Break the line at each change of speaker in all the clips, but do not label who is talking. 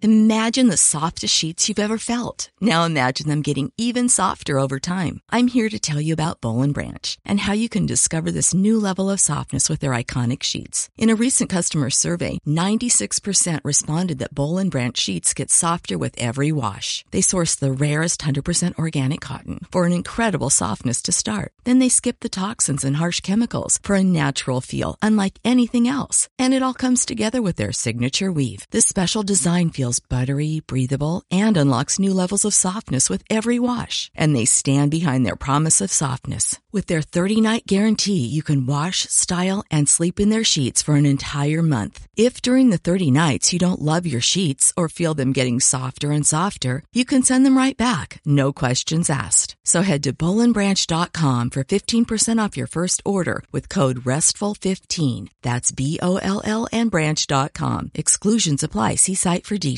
Imagine the softest sheets you've ever felt. Now imagine them getting even softer over time. I'm here to tell you about Bolin Branch and how you can discover this new level of softness with their iconic sheets. In a recent customer survey, 96% responded that Bolin Branch sheets get softer with every wash. They source the rarest 100% organic cotton for an incredible softness to start. Then they skip the toxins and harsh chemicals for a natural feel unlike anything else. And it all comes together with their signature weave. This special design feels buttery, breathable, and unlocks new levels of softness with every wash. And they stand behind their promise of softness. With their 30 night guarantee, you can wash, style, and sleep in their sheets for an entire month. If during the 30 nights you don't love your sheets or feel them getting softer and softer, you can send them right back, no questions asked. So head to bowlandbranch.com for 15% off your first order with code RESTFUL15. That's B O L L and branch.com. Exclusions apply. See site for details.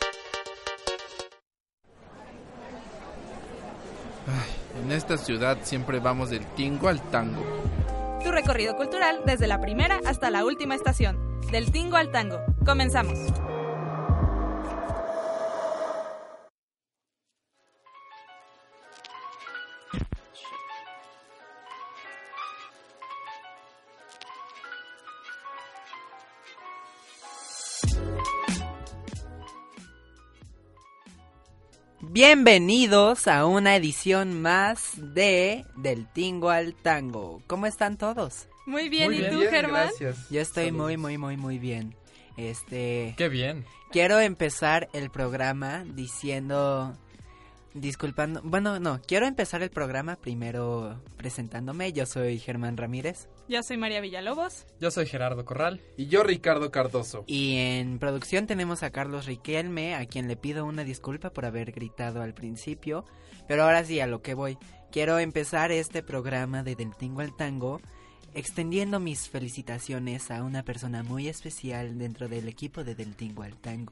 Ay, en esta ciudad siempre vamos del tingo al tango.
Tu recorrido cultural desde la primera hasta la última estación. Del tingo al tango. Comenzamos.
Bienvenidos a una edición más de Del Tingo al Tango. ¿Cómo están todos?
Muy bien,
Muy
¿y tú,
bien,
Germán?
Gracias.
Yo estoy
Saludos.
muy, muy, muy, muy bien. Este,
Qué bien.
quiero empezar el programa diciendo, disculpando, bueno, no, quiero empezar el programa primero presentándome. Yo soy Germán Ramírez
Yo soy María Villalobos.
Yo soy Gerardo Corral.
Y yo, Ricardo Cardoso.
y en producción tenemos a Carlos Riquelme, a quien le pido una disculpa por haber gritado al principio. Pero ahora sí, a lo que voy. Quiero empezar este programa de Del Tingo al Tango extendiendo mis felicitaciones a una persona muy especial dentro del equipo de Del Tingo al Tango.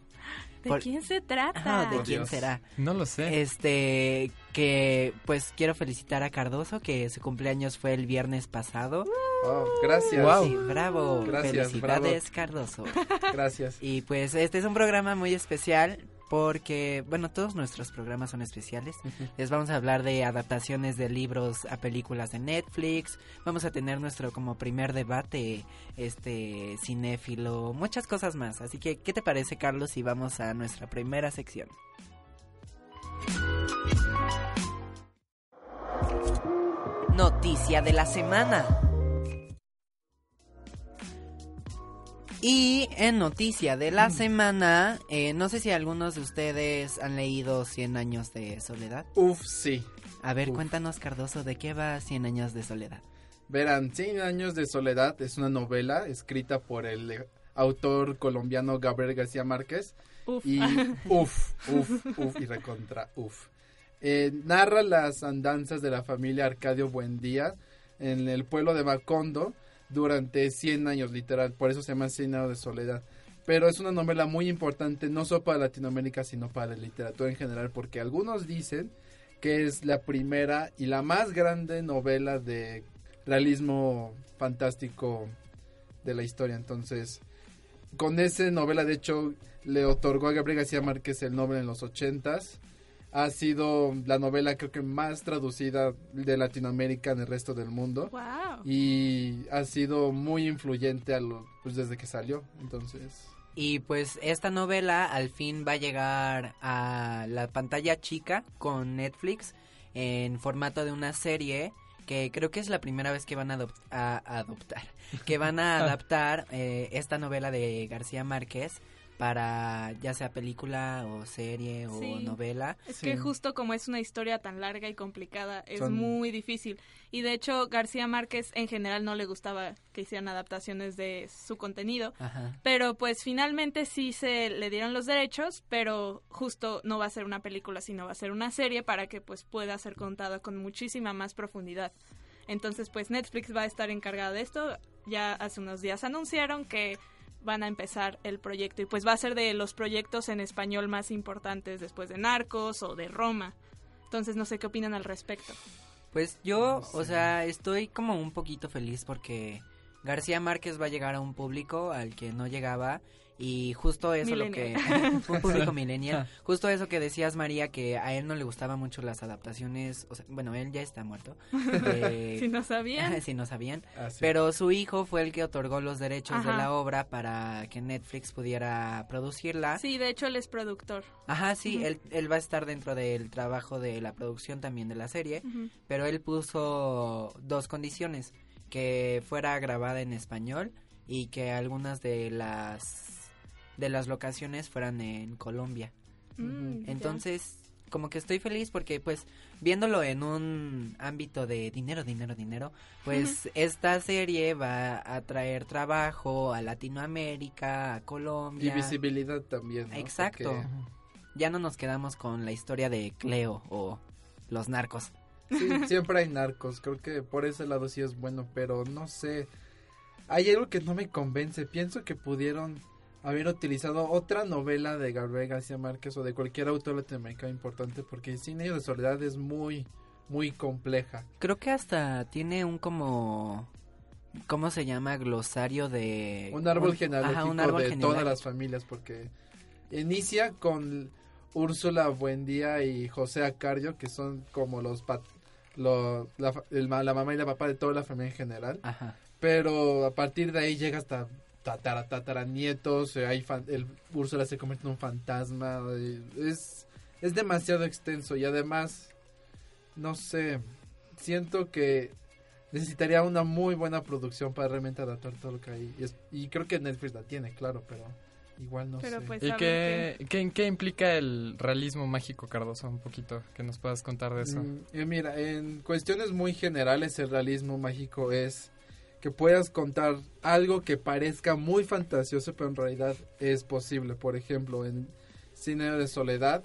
¿De
Por-
quién se trata?
Ah, ¿De quién
Dios.
será?
No lo sé.
Este, que pues quiero felicitar a Cardoso, que su cumpleaños fue el viernes pasado.
Oh, gracias.
Wow.
Sí, bravo.
Gracias,
Felicidades, Cardoso.
Gracias.
Y pues este es un programa muy especial porque, bueno, todos nuestros programas son especiales. Les vamos a hablar de adaptaciones de libros a películas de Netflix. Vamos a tener nuestro como primer debate, este, cinéfilo, muchas cosas más. Así que, ¿qué te parece, Carlos, si vamos a nuestra primera sección? Noticia de la semana. Y en noticia de la semana, eh, no sé si algunos de ustedes han leído 100 años de soledad.
Uf, sí.
A ver,
Uf.
cuéntanos, Cardoso, ¿de qué va 100 años de soledad?
Verán, Cien años de soledad es una novela escrita por el eh, autor colombiano Gabriel García Márquez.
Uf.
Y uf, uf, uf y recontra uf. Eh, narra las andanzas de la familia Arcadio Buendía en el pueblo de Macondo durante 100 años, literal. Por eso se llama 100 años de soledad. Pero es una novela muy importante, no solo para Latinoamérica, sino para la literatura en general, porque algunos dicen que es la primera y la más grande novela de realismo fantástico de la historia. Entonces, con esa novela, de hecho, le otorgó a Gabriel García Márquez el Nobel en los ochentas. Ha sido la novela creo que más traducida de Latinoamérica en el resto del mundo.
Wow.
Y ha sido muy influyente a lo- pues desde que salió. Entonces,
Y pues esta novela al fin va a llegar a la pantalla chica con Netflix en formato de una serie que creo que es la primera vez que van a, adop- a adoptar, que van a adaptar eh, esta novela de García Márquez para ya sea película o serie o
Sí.
novela.
Es
Sí.
que justo como es una historia tan larga y complicada, es
Son-
muy difícil. Y de hecho, García Márquez en general no le gustaba que hicieran adaptaciones de su contenido.
Ajá.
Pero pues finalmente sí se le dieron los derechos, pero justo no va a ser una película, sino va a ser una serie para que pues pueda ser contada con muchísima más profundidad. Entonces pues Netflix va a estar encargada de esto. Ya hace unos días anunciaron que van a empezar el proyecto y pues va a ser de los proyectos en español más importantes después de Narcos o de Roma. Entonces no sé qué opinan al respecto.
Pues yo,
No
o sea, estoy como un poquito feliz porque García Márquez va a llegar a un público al que no llegaba y justo eso lo que un público millennial, justo eso que decías María que a él no le gustaban mucho las adaptaciones, o sea, bueno, él ya está muerto. eh,
Si no sabían.
si no sabían,
Ah, sí.
pero su hijo fue el que otorgó los derechos de la obra para que Netflix pudiera producirla.
Sí, de hecho él es productor.
Ajá, sí, él, él va a estar dentro del trabajo de la producción también de la serie, pero él puso dos condiciones, que fuera grabada en español y que algunas de las de las locaciones fueran en Colombia.
Mm, ya.
Entonces, como que estoy feliz porque pues viéndolo en un ámbito de dinero, dinero, dinero, pues esta serie va a traer trabajo a Latinoamérica, a
Y
Colombia.
visibilidad también. ¿no?
Exacto.
Porque-
Ya no nos quedamos con la historia de Cleo o los narcos.
Sí, siempre hay narcos, creo que por ese lado sí es bueno, pero no sé. Hay algo que no me convence. Pienso que pudieron haber utilizado otra novela de Gabriel García Márquez o de cualquier autor latinoamericano importante, porque Cine de Soledad es muy, muy compleja.
Creo que hasta tiene un como ¿cómo se llama? glosario de
Un árbol genealógico
ajá, un árbol
de todas las familias, porque inicia con Úrsula Buendía y José Acario, que son como los, pat- el la mamá y la papá de toda la familia en general.
Ajá.
Pero a partir de ahí llega hasta tatara, tatara nietos, eh, hay fan- el Úrsula se convierte en un fantasma, eh, es, es demasiado extenso y además, no sé, siento que necesitaría una muy buena producción para realmente adaptar todo lo que hay. Y, es- y creo que Netflix la tiene, claro, pero igual no
Pero
sé.
pues
¿Y qué, qué, qué implica el realismo mágico, Cardoso? Un poquito, que nos puedas contar de eso.
Mm, eh, mira, en cuestiones muy generales el realismo mágico es que puedas contar algo que parezca muy fantasioso, pero en realidad es posible. Por ejemplo, en Cine de Soledad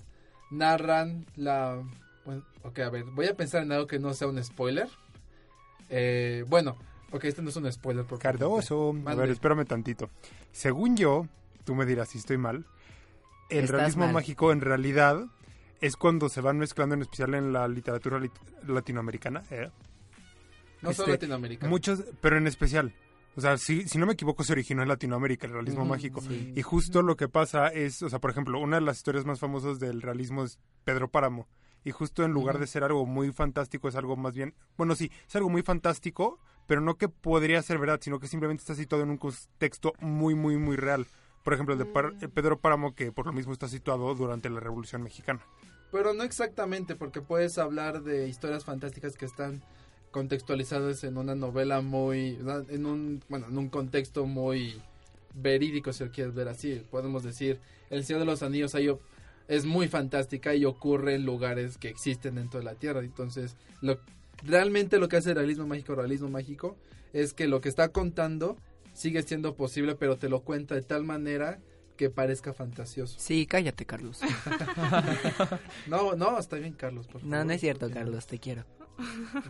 narran la... Bueno, ok, a ver, voy a pensar en algo que no sea un spoiler. Eh, bueno, ok, este no es un spoiler. Por favor.
Cardoso, a ver, espérame tantito. Según yo, tú me dirás si estoy mal, el
Estás
realismo
mal.
mágico en realidad es cuando se van mezclando en especial en la literatura lit- latinoamericana, ¿eh?
No solo
este,
Latinoamérica.
muchos, pero en especial. O sea, si, si no me equivoco, se originó en Latinoamérica el realismo mágico.
sí.
Y justo lo que pasa es, o sea, por ejemplo, una de las historias más famosas del realismo es Pedro Páramo. Y justo en lugar de ser algo muy fantástico, es algo más bien, bueno, sí, es algo muy fantástico, pero no que podría ser verdad, sino que simplemente está situado en un contexto muy, muy, muy real. Por ejemplo, el de Par- el Pedro Páramo, que por lo mismo está situado durante la Revolución Mexicana.
Pero no exactamente, porque puedes hablar de historias fantásticas que están contextualizadas en una novela muy, en un, bueno, en un contexto muy verídico, si lo quieres ver así. Podemos decir, El Señor de los Anillos ahí o- es muy fantástica y ocurre en lugares que existen dentro de la Tierra. Entonces, lo, realmente lo que hace el realismo mágico, realismo mágico, es que lo que está contando sigue siendo posible, pero te lo cuenta de tal manera que parezca fantasioso.
Sí, cállate, Carlos.
No, no, está bien, Carlos. Por
No,
favor,
no es cierto, Carlos, te quiero.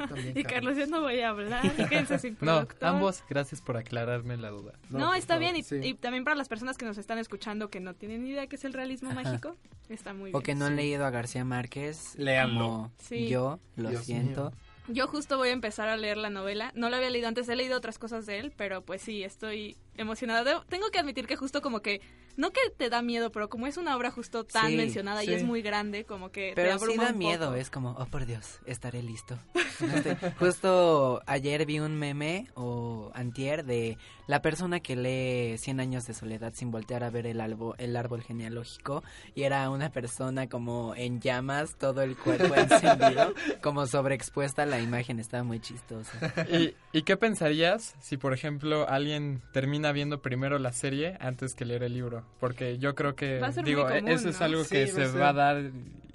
También,
Y Carlos, yo no voy a hablar. Quédense sin
No, ambos, gracias por aclararme la duda.
No,
por
está bien. Y,
sí.
y también para las personas que nos están escuchando que no tienen ni idea qué es el realismo
Ajá.
mágico, está muy bien.
O que no han leído a García Márquez.
Léanlo.
como
Sí.
Yo, lo
Dios
siento.
mío.
Yo justo voy a empezar a leer la novela. No la había leído antes, he leído otras cosas de él, pero pues sí, estoy emocionada. Debo- tengo que admitir que justo como que, no que te da miedo, pero como es una obra justo tan
Sí,
mencionada y
sí.
es muy grande, como que te
Pero sí
abruma
da
un
miedo,
poco.
es como, oh por Dios, estaré listo. Este, justo ayer vi un meme o antier de la persona que lee 100 años de soledad sin voltear a ver el, albo- el árbol genealógico y era una persona como en llamas, todo el cuerpo encendido, como sobreexpuesta la imagen, estaba muy chistosa.
¿Y, y qué pensarías si, por ejemplo, alguien termina termina viendo primero la serie antes que leer el libro. Porque yo creo que,
Va a ser
digo,
muy común,
eso es
¿no?
algo
Sí,
que
va
se
ser.
va a dar,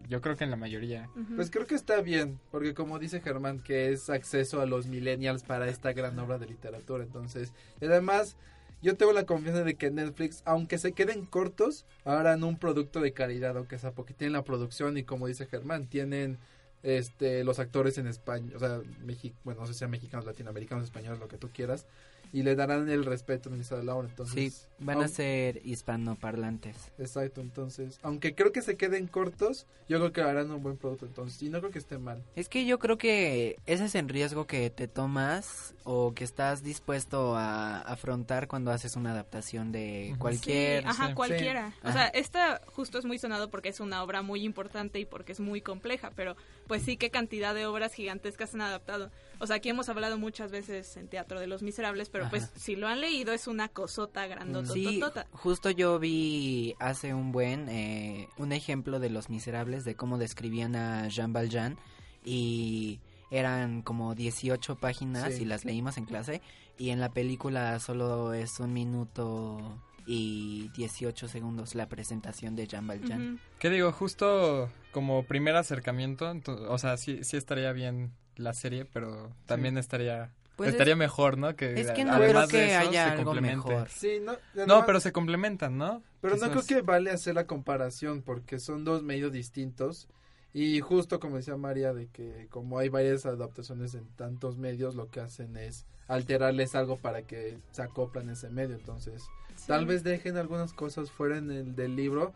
yo creo que en la mayoría.
Ujú.
Pues creo que está bien, porque como dice Germán, que es acceso a los millennials para esta gran obra de literatura. Entonces, y además, yo tengo la confianza de que Netflix, aunque se queden cortos, harán un producto de calidad, aunque sea porque tienen la producción y como dice Germán, tienen este los actores en España, o sea, Mexi bueno, no sé si sean mexicanos, latinoamericanos, españoles, lo que tú quieras, y le darán el respeto necesario a la obra.
Sí,
Entonces,
van a
aun-
ser hispanoparlantes.
Exacto, entonces, aunque creo que se queden cortos, yo creo que harán un buen producto, entonces, y no creo que esté mal.
Es que yo creo que ese es el riesgo que te tomas o que estás dispuesto a afrontar cuando haces una adaptación de cualquier...
Sí, ajá,
sí.
cualquiera. O
Ajá.
sea, esta justo es muy sonado porque es una obra muy importante y porque es muy compleja, pero pues sí, qué cantidad de obras gigantescas han adaptado. O sea, aquí hemos hablado muchas veces en Teatro de los Miserables, pero pues si lo han leído es una cosota grandota.
Sí, justo yo vi hace un buen eh, un ejemplo de Los Miserables de cómo describían a Jean Valjean y eran como 18 páginas
Sí.
y las leímos en clase y en la película solo es un minuto y 18 segundos la presentación de Jean Valjean.
¿Qué digo? Justo como primer acercamiento, ento- o sea, sí, sí estaría bien la serie, pero también estaría...
Pues
estaría
es-
mejor, ¿no? Que
Es que no creo
además de
que
eso,
haya algo mejor.
Sí, no,
pero se complementan, ¿no?
Pero no creo que vale hacer la comparación porque son dos medios distintos y justo como decía María de que como hay varias adaptaciones en tantos medios lo que hacen es alterarles algo para que se acoplan ese medio entonces tal vez dejen algunas cosas fuera en el del libro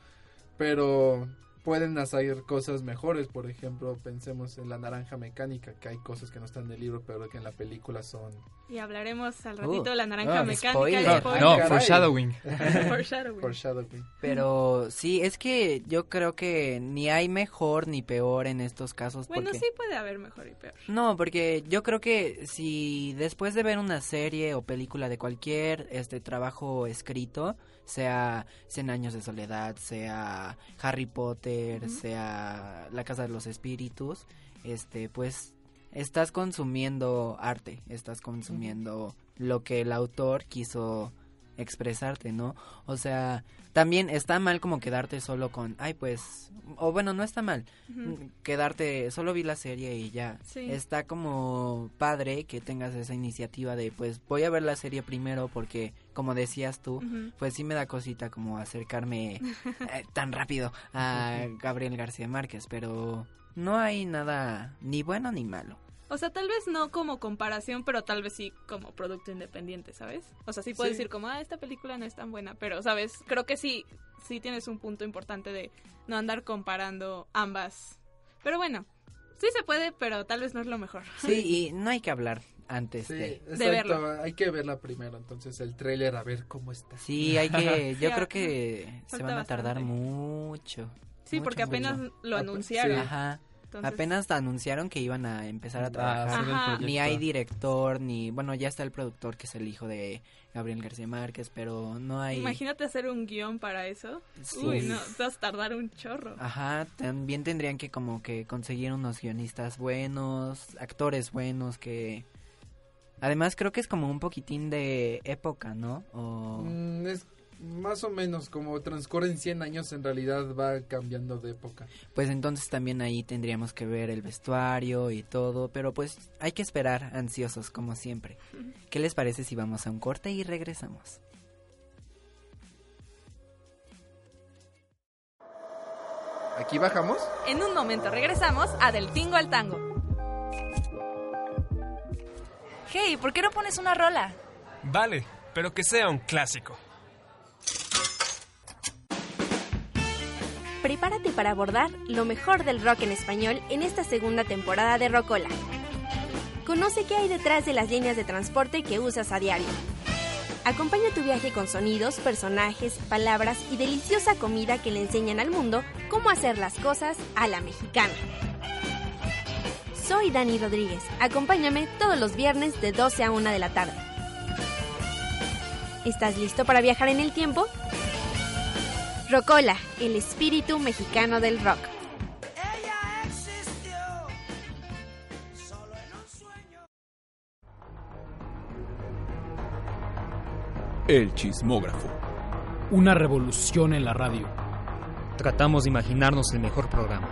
pero pueden hacer cosas mejores por ejemplo pensemos en la naranja mecánica que hay cosas que no están en el libro pero que en la película son
Y hablaremos al ratito
Uh,
de la naranja
ah,
mecánica.
spoiler.
No,
spoiler.
no, foreshadowing.
Foreshadowing.
foreshadowing
Pero sí, es que yo creo que ni hay mejor ni peor en estos casos.
Bueno,
porque...
sí puede haber mejor y peor.
No, porque yo creo que si después de ver una serie o película de cualquier este trabajo escrito, sea Cien años de soledad, sea Harry Potter, sea La casa de los espíritus, este pues estás consumiendo arte, estás consumiendo lo que el autor quiso expresarte, ¿no? O sea, también está mal como quedarte solo con, ay, pues, o bueno, no está mal. Mm, quedarte, solo vi la serie y ya.
Sí.
Está como padre que tengas esa iniciativa de, pues, voy a ver la serie primero porque, como decías tú,
Ujú.
pues sí me da cosita como acercarme eh, tan rápido a Gabriel García Márquez, pero no hay nada ni bueno ni malo.
O sea, tal vez no como comparación, pero tal vez sí como producto independiente, ¿sabes? O sea, sí puedes
Sí.
decir como, ah, esta película no es tan buena, pero, ¿sabes? Creo que sí, sí tienes un punto importante de no andar comparando ambas. Pero bueno, sí se puede, pero tal vez no es lo mejor.
Sí, y no hay que hablar antes
Sí,
de...
exacto.
verla.
Hay que verla primero, entonces el tráiler a ver cómo está.
Sí, hay que... Yo creo que se van a tardar
bastante.
mucho.
Sí,
Mucho,
porque apenas
mucho.
lo
Ah,
anunciaron.
sí.
Ajá.
entonces-
Apenas anunciaron que iban a empezar a trabajar. Ni hay director, ni... Bueno, ya está el productor que es el hijo de Gabriel García Márquez, pero no hay...
Imagínate hacer un guion para eso.
Sí.
Uy, no, te vas a tardar un chorro.
Ajá, también tendrían que como que conseguir unos guionistas buenos, actores buenos que... Además creo que es como un poquitín de época, ¿no? O...
Mm, es más o menos como transcurren 100 años, en realidad va cambiando de época.
Pues entonces también ahí tendríamos que ver el vestuario y todo, pero pues hay que esperar ansiosos como siempre. ¿Qué les parece si vamos a un corte y regresamos?
Aquí bajamos.
En un momento regresamos a Del Tingo al Tango.
Hey, ¿por qué no pones una rola?
Vale, pero que sea un clásico.
Prepárate para abordar lo mejor del rock en español en esta segunda temporada de Rocola. Conoce qué hay detrás de las líneas de transporte que usas a diario. Acompaña tu viaje con sonidos, personajes, palabras y deliciosa comida que le enseñan al mundo cómo hacer las cosas a la mexicana. Soy Dani Rodríguez. Acompáñame todos los viernes de 12 a 1 de la tarde. ¿Estás listo para viajar en el tiempo? Rocola, el espíritu mexicano del rock.
El chismógrafo.
Una revolución en la radio.
Tratamos de imaginarnos el mejor programa.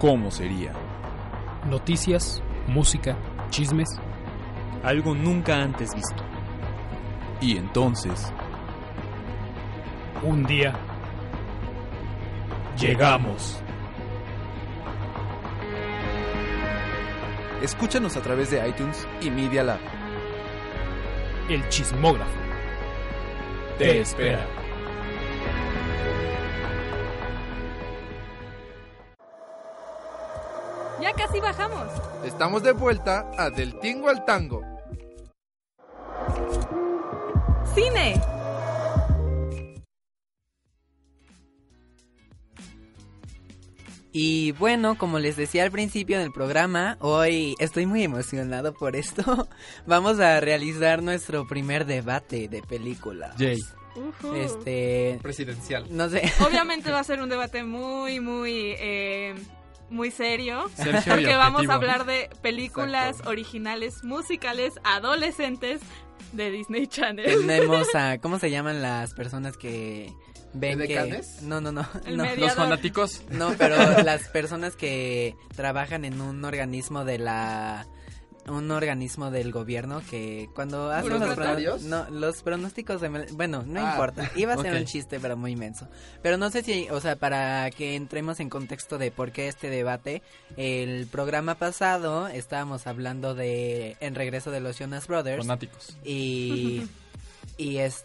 ¿Cómo sería?
Noticias, música, chismes.
Algo nunca antes visto.
Y entonces...
Un día... Llegamos.
Escúchanos a través de iTunes y Media Lab.
El chismógrafo.
Te espera.
Estamos de vuelta a Del Tingo al Tango.
¡Cine!
Y bueno, como les decía al principio del programa, hoy estoy muy emocionado por esto. Vamos a realizar nuestro primer debate de película.
Jay.
Este.
Presidencial.
No sé.
Obviamente va a ser un debate muy, muy, eh, muy serio.
Sergio
porque vamos a hablar de películas
Exacto.
originales, musicales, adolescentes de Disney Channel.
Tenemos a. ¿Cómo se llaman las personas que ven que. No, no, no.
Los fanáticos.
No, pero las personas que trabajan en un organismo de la un organismo del gobierno que cuando hacen los, prono- no, los pronósticos de, bueno no
Ah,
importa. Iba a ser un chiste pero muy inmenso. Pero no sé si o sea para que entremos en contexto de por qué este debate el programa pasado estábamos hablando de en regreso de los Jonas Brothers.
Fanáticos.
y y es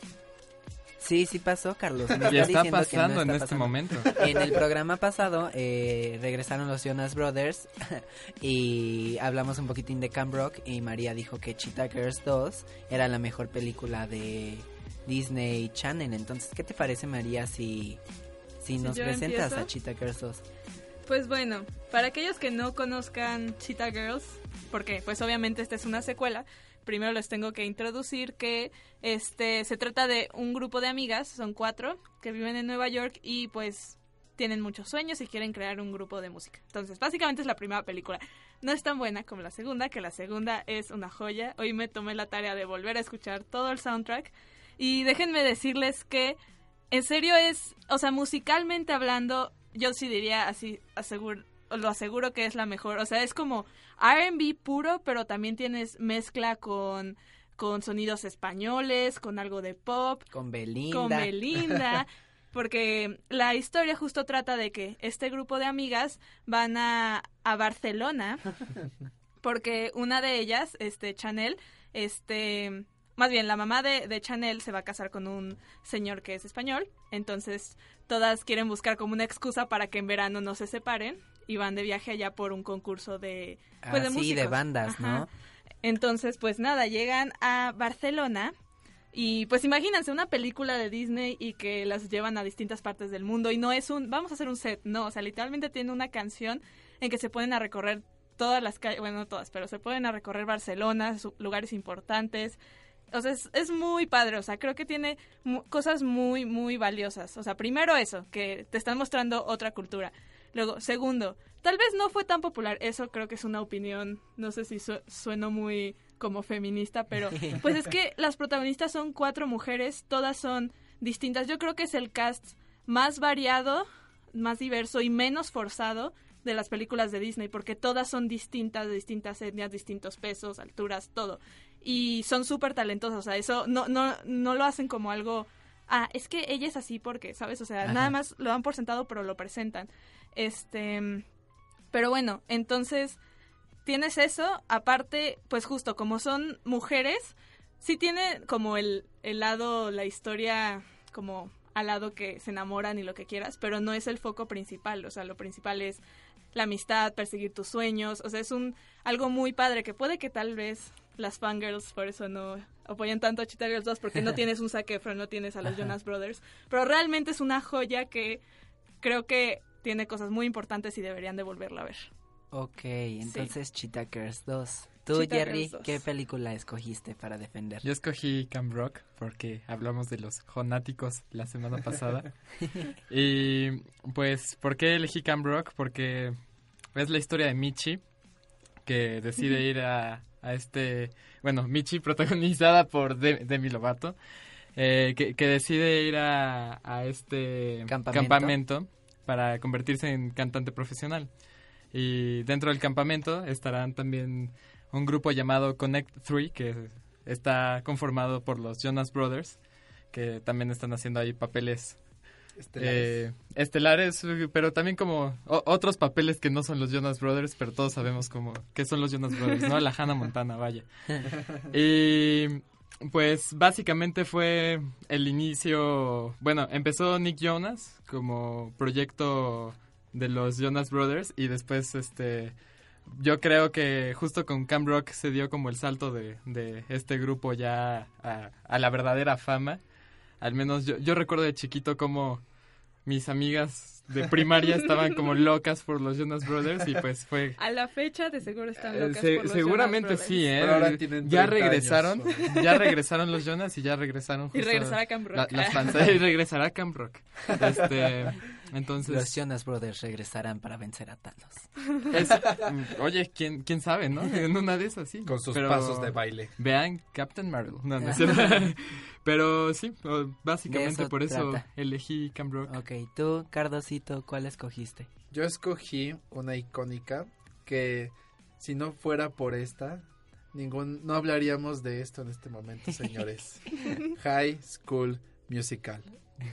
sí sí pasó Carlos me
Y
está
está
diciendo que no
pasando en este
pasando.
momento.
En el programa pasado eh, regresaron los Jonas Brothers y hablamos un poquitín de Camp Rock y María dijo que Cheetah Girls 2 era la mejor película de Disney Channel. Entonces, ¿qué te parece María si, si nos
yo
presentas
empiezo?
a Cheetah Girls 2?
Pues bueno, para aquellos que no conozcan Cheetah Girls, porque pues obviamente esta es una secuela, primero les tengo que introducir que este se trata de un grupo de amigas, son cuatro, que viven en Nueva York y pues tienen muchos sueños y quieren crear un grupo de música. Entonces, básicamente es la primera película. No es tan buena como la segunda, que la segunda es una joya. Hoy me tomé la tarea de volver a escuchar todo el soundtrack. Y déjenme decirles que, en serio es, o sea, musicalmente hablando, yo sí diría así, aseguro, lo aseguro que es la mejor. O sea, es como RB puro, pero también tienes mezcla con, con sonidos españoles, con algo de pop,
Con Belinda.
con Belinda. Porque la historia justo trata de que este grupo de amigas van a, a Barcelona porque una de ellas, este Chanel, este más bien la mamá de, de Chanel se va a casar con un señor que es español, entonces todas quieren buscar como una excusa para que en verano no se separen y van de viaje allá por un concurso de pues de
Ah, sí, de
músicos.
bandas, ¿no?
Entonces, pues nada, llegan a Barcelona y pues imagínense una película de Disney y que las llevan a distintas partes del mundo y no es un, vamos a hacer un set, no, o sea, literalmente tiene una canción en que se pueden a recorrer todas las calles, bueno, no todas, pero se pueden a recorrer Barcelona, lugares importantes. O sea, es, es muy padre, o sea, creo que tiene mu- cosas muy, muy valiosas. O sea, primero eso, que te están mostrando otra cultura. Luego, segundo, tal vez no fue tan popular, eso creo que es una opinión, no sé si su- sueno muy como feminista, pero pues es que las protagonistas son cuatro mujeres, todas son distintas. Yo creo que es el cast más variado, más diverso y menos forzado de las películas de Disney, porque todas son distintas, de distintas etnias, distintos pesos, alturas, todo. Y son súper talentosas, o sea, eso no, no, no lo hacen como algo, ah, es que ella es así porque, ¿sabes? O sea,
Ajá.
nada más lo dan por sentado, pero lo presentan. Este, pero bueno, entonces tienes eso, aparte, pues justo como son mujeres, sí tiene como el, el lado, la historia como al lado que se enamoran y lo que quieras, pero no es el foco principal, o sea, lo principal es la amistad, perseguir tus sueños, o sea, es un algo muy padre que puede que tal vez las fangirls por eso no apoyan tanto a Cheetah Girls 2 porque no tienes un Zac Efron, no tienes a los Jonas Brothers, pero realmente es una joya que creo que tiene cosas muy importantes y deberían de volverla a ver.
Ok, entonces Cheetah Girls 2. Tú,
Cheetah
Jerry,
Girls 2.
¿qué película escogiste para defender?
Yo escogí Camp Rock porque hablamos de los jonáticos la semana pasada. y pues, ¿por qué elegí Camp Rock? Porque es la historia de Michi, que decide ir a, a este... Bueno, Michi protagonizada por De- Demi Lovato. eh, que, que decide ir a, a este
Campamento.
campamento para convertirse en cantante profesional. Y dentro del campamento estarán también un grupo llamado Connect 3, que está conformado por los Jonas Brothers, que también están haciendo ahí papeles
Estelares.
eh, estelares, pero también como o- otros papeles que no son los Jonas Brothers, pero todos sabemos como que son los Jonas Brothers, ¿no? La Hannah Montana, vaya. Y pues básicamente fue el inicio, bueno, empezó Nick Jonas como proyecto de los Jonas Brothers y después este yo creo que justo con Cam Rock se dio como el salto de, de este grupo ya a, a la verdadera fama. Al menos yo, yo recuerdo de chiquito como mis amigas de primaria estaban como locas por los Jonas Brothers y pues fue
A la fecha de seguro están
eh,
locas
se-
por los
seguramente
Jonas
sí, ¿eh?
Pero ahora tienen
ya
30
regresaron,
años.
ya regresaron los Jonas y ya regresaron
Y regresará Camp Rock.
la- las fans- y regresará Camp Rock. Este, entonces
Los Jonas Brothers regresarán para vencer a Thanos.
es- mm, oye, quién quién sabe, ¿no? En una de esas sí.
Con sus
Pero
pasos de baile.
Vean Captain Marvel. No, no. Pero sí, básicamente
eso
por eso
trata.
elegí Rock.
Ok, tú, Cardosito, ¿cuál escogiste?
Yo escogí una icónica que si no fuera por esta, ningún no hablaríamos de esto en este momento, señores. High School Musical.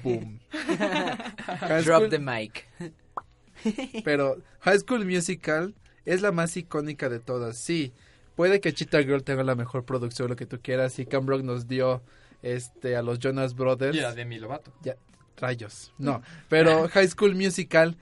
Boom.
Drop the mic.
Pero High School Musical es la más icónica de todas. Sí, puede que Cheetah Girl tenga la mejor producción, lo que tú quieras. Y Cam Rock nos dio este a los Jonas Brothers.
Y a Demi Lovato.
Ya, rayos. No, pero High School Musical,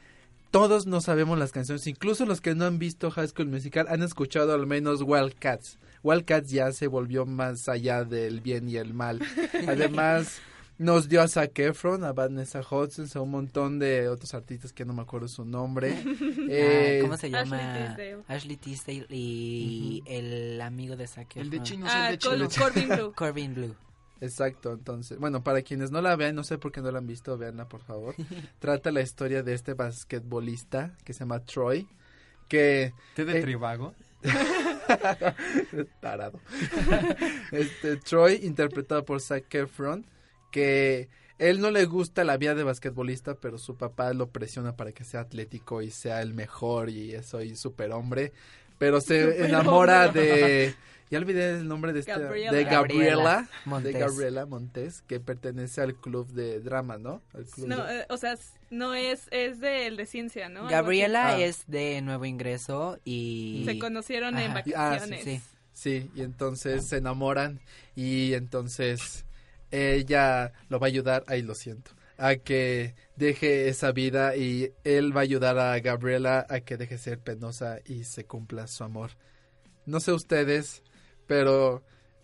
todos no sabemos las canciones. Incluso los que no han visto High School Musical han escuchado al menos Wildcats. Wildcats ya se volvió más allá del bien y el mal. Además, nos dio a Zac Efron, a Vanessa Hudson, a un montón de otros artistas que no me acuerdo su nombre. Eh,
Ah, ¿Cómo se
Ashley
llama?
Tisdale.
Ashley Tisdale y el amigo de Zac
El de
Efron.
chinos,
Ah,
el de
Col-
chinos.
Corbin Blue.
Corbin Blue.
Exacto, entonces, bueno, para quienes no la vean, no sé por qué no la han visto, véanla por favor. Trata la historia de este basquetbolista que se llama Troy, que...
¿Té de
eh,
Tribago?
Tarado. este, Troy, interpretado por Zac Efron, que él no le gusta la vida de basquetbolista, pero su papá lo presiona para que sea atlético y sea el mejor y eso y superhombre. Pero se enamora de... Ya olvidé el nombre de, esta,
Gabriela.
de
Gabriela Montes.
de Gabriela Montes, que pertenece al club de drama, ¿no? Al club
No,
de-
eh, o sea, no es, es del de ciencia, ¿no?
Gabriela
Ah.
es de nuevo ingreso y...
Se conocieron en.
Ah,
vacaciones.
sí.
Sí, y entonces se enamoran y entonces ella lo va a ayudar, ahí lo siento, a que deje esa vida y él va a ayudar a Gabriela a que deje ser penosa y se cumpla su amor. No sé ustedes, pero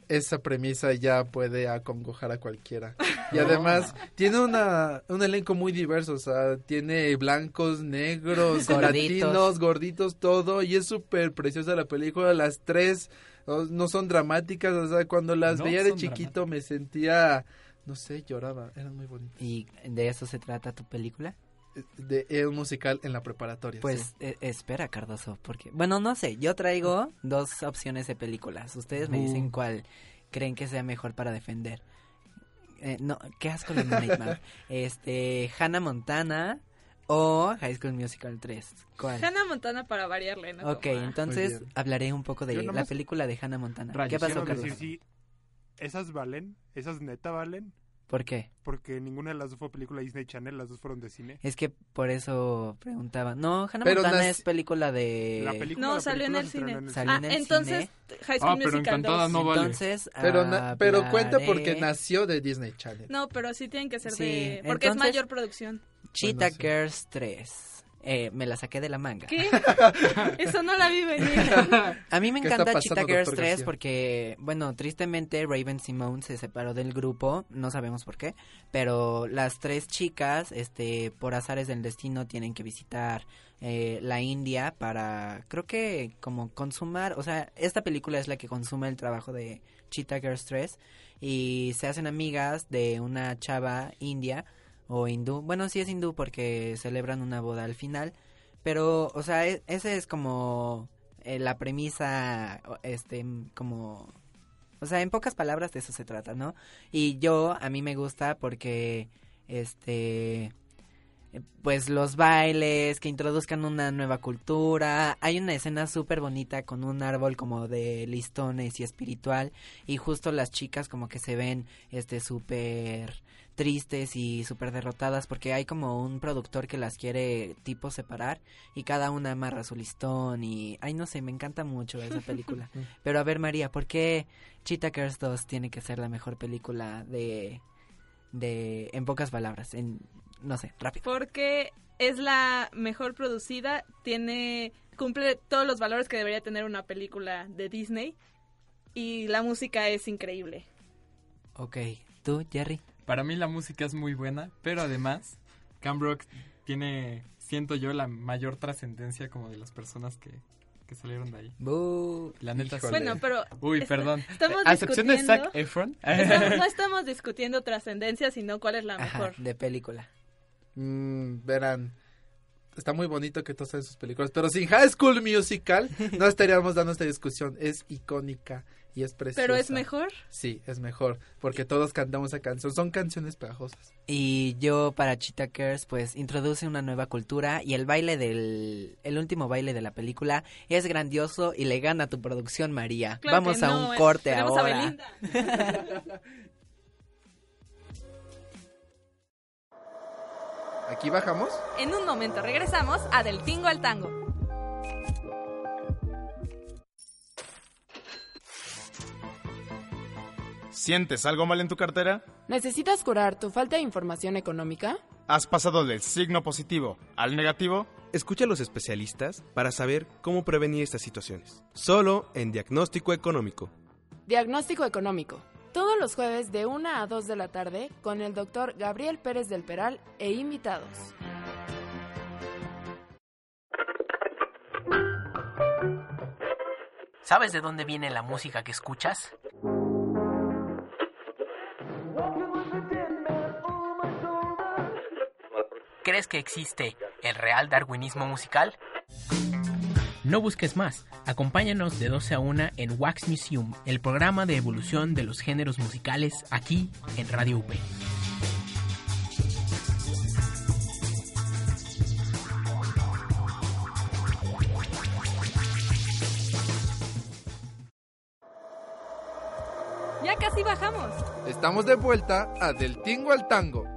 esa premisa ya puede acongojar a cualquiera. Y además tiene una, un elenco muy diverso, o sea, tiene blancos, negros,
Gorditos.
latinos, gorditos, todo, y es súper preciosa la película, las tres no son dramáticas, o sea, cuando las
No
veía de chiquito me sentía, no sé, lloraba, eran muy bonitas.
¿Y de eso se trata tu película?
De, era un musical en la preparatoria.
Pues eh, espera, Cardoso, porque... Bueno, no sé, yo traigo dos opciones de películas. Ustedes me dicen cuál creen que sea mejor para defender. Eh, no, qué asco de Nightmare. Este, Hannah Montana o High School Musical 3. ¿Cuál?
Hannah Montana para variarle, ¿no?
Ok,
Como a-
entonces hablaré un poco de la película de Hannah Montana.
Rayos,
¿Qué pasó, Carlos?
decir, sí, esas valen, esas neta valen,
¿Por qué?
porque ninguna de las dos fue película de Disney Channel, las dos fueron de cine.
Es que por eso preguntaba. No, Hannah
Pero
Montana es película de...
La película,
No,
la
salió en
película
el
se estrenó
cine.
en el
Salió
Ah,
en el
entonces High School
Ah, pero
Musical
Encantada
2.
no vale.
Entonces,
Pero, na- pero cuenta porque nació de Disney Channel.
No, pero sí tienen que ser
Sí,
de... Porque es
entonces-
mayor producción.
Cheetah
sí.
Girls 3. Eh, me la saqué de la manga.
¿Qué? Eso no la vi venir.
A mí me
¿Qué está
encanta
pasando,
Cheetah Girls
doctor
3
García?
porque, bueno, tristemente Raven Simone se separó del grupo, no sabemos por qué, pero las tres chicas, este, por azares del destino tienen que visitar eh, la India para, creo que como consumar, o sea, esta película es la que consume el trabajo de Cheetah Girls 3 y se hacen amigas de una chava india o hindú, bueno, sí es hindú porque celebran una boda al final, pero, o sea, e- ese es como eh, la premisa, este, como... O sea, en pocas palabras de eso se trata, ¿no? Y yo, a mí me gusta porque, este, pues los bailes, que introduzcan una nueva cultura. Hay una escena súper bonita con un árbol como de listones y espiritual y justo las chicas como que se ven este súper tristes y súper derrotadas porque hay como un productor que las quiere tipo separar y cada una amarra su listón y ay no sé, me encanta mucho esa película. Pero a ver María, ¿por qué Cheetah 2 tiene que ser la mejor película de de en pocas palabras, en no sé, rápido.
Porque es la mejor producida, tiene cumple todos los valores que debería tener una película de Disney y la música es increíble.
Ok, ¿tú, Jerry?
Para mí la música es muy buena, pero además Cam Rock tiene, siento yo, la mayor trascendencia como de las personas que, que salieron de ahí. La neta sí.
Bueno, pero
Uy,
está-
perdón.
estamos
A excepción de Zac Efron.
Estamos- no estamos discutiendo trascendencia, sino cuál es la
Ajá,
mejor.
de película.
Mm, verán, está muy bonito que todos hacen sus películas, pero sin High School Musical no estaríamos dando esta discusión. Es icónica y es preciosa.
¿Pero es mejor?
Sí, es mejor, porque todos cantamos esa canción. Son canciones pegajosas.
Y yo para Cheetah Cares pues introduce una nueva cultura y el baile del el último baile de la película es grandioso y le gana a tu producción María.
Claro
Vamos a
no,
un
eh,
corte
tenemos a
ahora.
Belinda.
Aquí bajamos.
En un momento regresamos a Del Tingo al Tango.
¿Sientes algo mal en tu cartera?
¿Necesitas curar tu falta de información económica?
¿Has pasado del signo positivo al negativo?
Escucha a los especialistas para saber cómo prevenir estas situaciones. Solo en Diagnóstico Económico.
Diagnóstico económico. Todos los jueves de 1 a 2 de la tarde con el doctor Gabriel Pérez del Peral e invitados.
¿Sabes de dónde viene la música que escuchas? ¿Crees que existe el real darwinismo musical? No busques más. Acompáñanos de 12 a 1 en Wax Museum, el programa de evolución de los géneros musicales aquí en Radio UP.
Ya casi bajamos.
Estamos de vuelta a Del Tingo al Tango.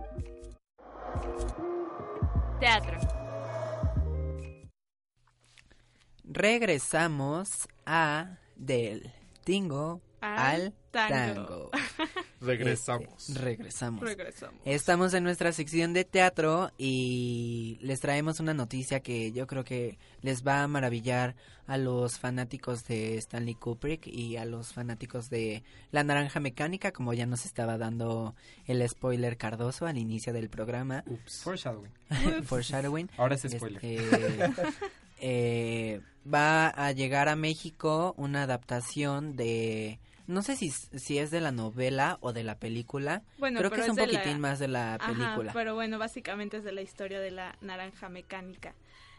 Regresamos a del tingo
Al
al
tango.
tango.
Regresamos.
Este, regresamos.
Regresamos.
Estamos en nuestra sección de teatro y les traemos una noticia que yo creo que les va a maravillar a los fanáticos de Stanley Kubrick y a los fanáticos de La Naranja Mecánica, como ya nos estaba dando el spoiler Cardoso al inicio del programa.
Foreshadowing.
Foreshadowing.
Ahora es spoiler.
Este, eh, va a llegar a México una adaptación de no sé si, si es de la novela o de la película.
Bueno,
Creo que es un
la-
poquitín más de la
Ajá,
película.
pero bueno, básicamente es de la historia de la naranja mecánica.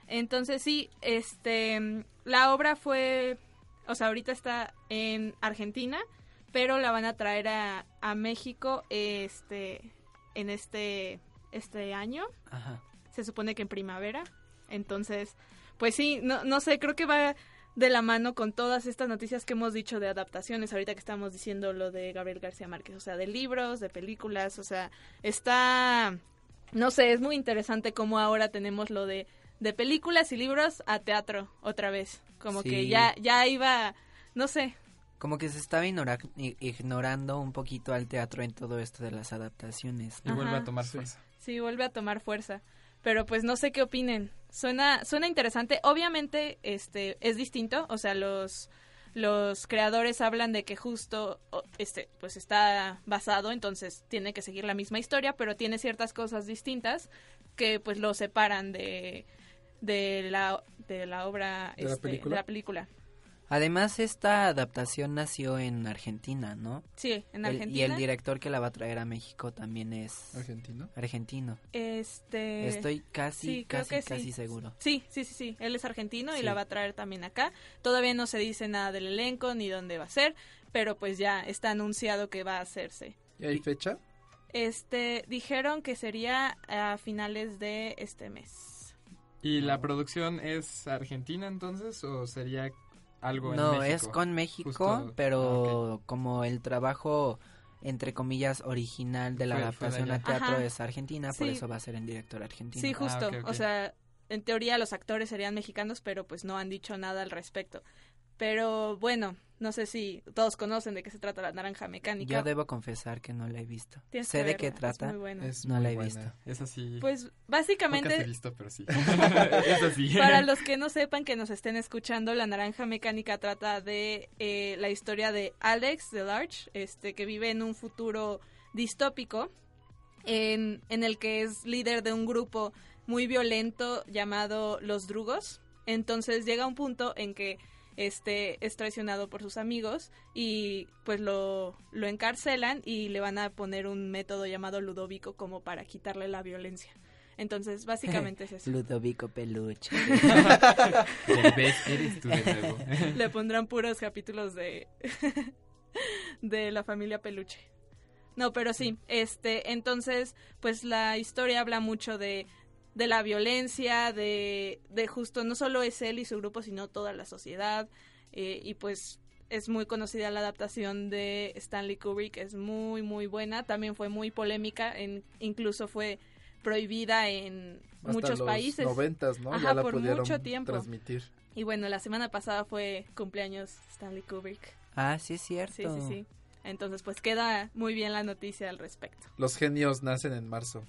Entonces sí, este, la obra fue, o sea, ahorita está en Argentina, pero la van a traer a, a México, este, en este, este año.
Ajá.
Se supone que en primavera. Entonces, pues sí, no, no sé, creo que va de la mano con todas estas noticias que hemos dicho de adaptaciones, ahorita que estamos diciendo lo de Gabriel García Márquez, o sea, de libros, de películas, o sea, está, no sé, es muy interesante cómo ahora tenemos lo de, de películas y libros a teatro otra vez, como que ya, ya iba, no sé,
Como que se estaba ignora- ignorando un poquito al teatro en todo esto de las adaptaciones.
Y vuelve
Ajá.
a tomar fuerza.
Sí, vuelve a tomar fuerza. Pero pues no sé qué opinen. Suena, suena interesante. Obviamente, este, es distinto. O sea, los, los creadores hablan de que justo, este, pues está basado, entonces tiene que seguir la misma historia, pero tiene ciertas cosas distintas que pues lo separan de, de la, de la obra,
¿De la
este,
película?
de la película.
Además, esta adaptación nació en Argentina, ¿no?
Sí, en
El- y
Argentina.
el director que la va a traer a México también es...
¿Argentino?
Argentino.
Este.
Estoy casi,
sí, creo
casi,
sí.
casi seguro.
Sí, sí, sí, sí. Él es argentino y la va a traer también acá. Todavía no se dice nada del elenco ni dónde va a ser. pero pues ya está anunciado que va a hacerse.
¿Y hay fecha?
Este, dijeron que sería a finales de este mes.
¿Y la producción es argentina entonces o sería algo en
No,
México?
es con México,
Justo-
pero
ah,
como el trabajo entre comillas original de la
Fue- fue de
adaptación a teatro
Ajá.
es argentina, por
Sí.
eso va a ser en director argentino.
Sí, justo.
Ah, ok, ok.
O sea, en teoría los actores serían mexicanos, pero pues no han dicho nada al respecto. Pero bueno, no sé si todos conocen de qué se trata la naranja mecánica.
Yo debo confesar que no la he visto.
Tienes
sé
que
de qué
es
trata,
muy buena.
Es
no
muy
la he
buena.
visto.
Es así.
Pues básicamente...
He visto, pero sí. es así.
Para los que no sepan, que nos estén escuchando, La Naranja Mecánica trata de eh, la historia de Alex de Large, este, que vive en un futuro distópico, en, en el que es líder de un grupo muy violento llamado Los Drugos. Entonces llega un punto en que este es traicionado por sus amigos y pues lo, lo encarcelan y le van a poner un método llamado Ludovico como para quitarle la violencia. Entonces, básicamente es eso.
Ludovico Peluche.
Eres tú de nuevo.
Le pondrán puros capítulos de de la familia Peluche. No, pero sí, este, entonces, pues la historia habla mucho de, de la violencia, de, de justo, no solo es él y su grupo, sino toda la sociedad, eh, y pues es muy conocida la adaptación de Stanley Kubrick, es muy, muy buena, también fue muy polémica, en, incluso fue prohibida en
Hasta
muchos
los
países.
noventas, ¿no?
Ajá,
ya la
por
pudieron
mucho tiempo.
transmitir.
Y bueno, la semana pasada fue cumpleaños Stanley Kubrick.
ah, sí es cierto.
Sí, sí, sí. Entonces, pues queda muy bien la noticia al respecto.
Los genios nacen en marzo.